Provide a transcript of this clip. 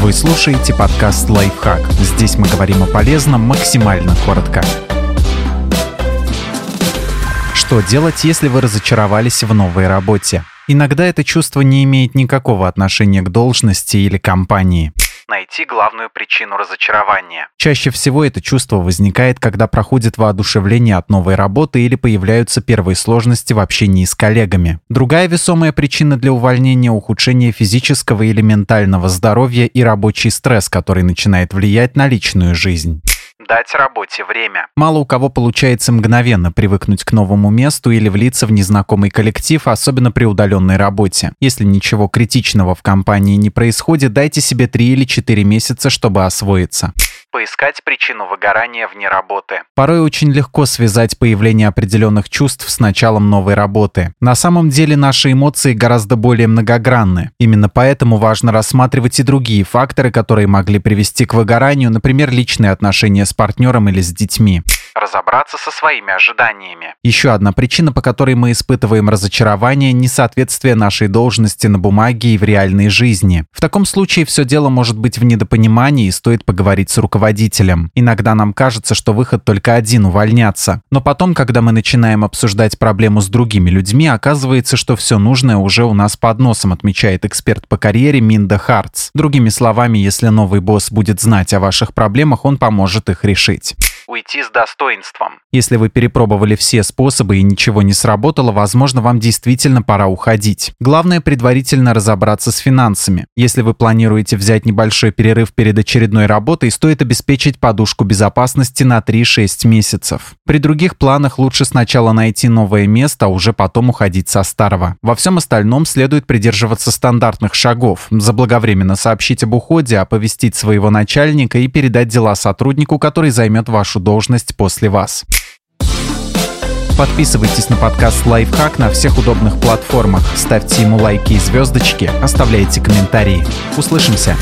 Вы слушаете подкаст «Лайфхак». Здесь мы говорим о полезном максимально коротко. Что делать, если вы разочаровались в новой работе? Иногда это чувство не имеет никакого отношения к должности или компании найти главную причину разочарования. Чаще всего это чувство возникает, когда проходит воодушевление от новой работы или появляются первые сложности в общении с коллегами. Другая весомая причина для увольнения – ухудшение физического или ментального здоровья и рабочий стресс, который начинает влиять на личную жизнь дать работе время. Мало у кого получается мгновенно привыкнуть к новому месту или влиться в незнакомый коллектив, особенно при удаленной работе. Если ничего критичного в компании не происходит, дайте себе 3 или 4 месяца, чтобы освоиться поискать причину выгорания вне работы. Порой очень легко связать появление определенных чувств с началом новой работы. На самом деле наши эмоции гораздо более многогранны. Именно поэтому важно рассматривать и другие факторы, которые могли привести к выгоранию, например, личные отношения с партнером или с детьми разобраться со своими ожиданиями. Еще одна причина, по которой мы испытываем разочарование – несоответствие нашей должности на бумаге и в реальной жизни. В таком случае все дело может быть в недопонимании и стоит поговорить с руководителем. Иногда нам кажется, что выход только один – увольняться. Но потом, когда мы начинаем обсуждать проблему с другими людьми, оказывается, что все нужное уже у нас под носом, отмечает эксперт по карьере Минда Хартс. Другими словами, если новый босс будет знать о ваших проблемах, он поможет их решить уйти с достоинством. Если вы перепробовали все способы и ничего не сработало, возможно, вам действительно пора уходить. Главное предварительно разобраться с финансами. Если вы планируете взять небольшой перерыв перед очередной работой, стоит обеспечить подушку безопасности на 3-6 месяцев. При других планах лучше сначала найти новое место, а уже потом уходить со старого. Во всем остальном следует придерживаться стандартных шагов. Заблаговременно сообщить об уходе, оповестить своего начальника и передать дела сотруднику, который займет вашу должность после вас. Подписывайтесь на подкаст «Лайфхак» на всех удобных платформах, ставьте ему лайки и звездочки, оставляйте комментарии. Услышимся!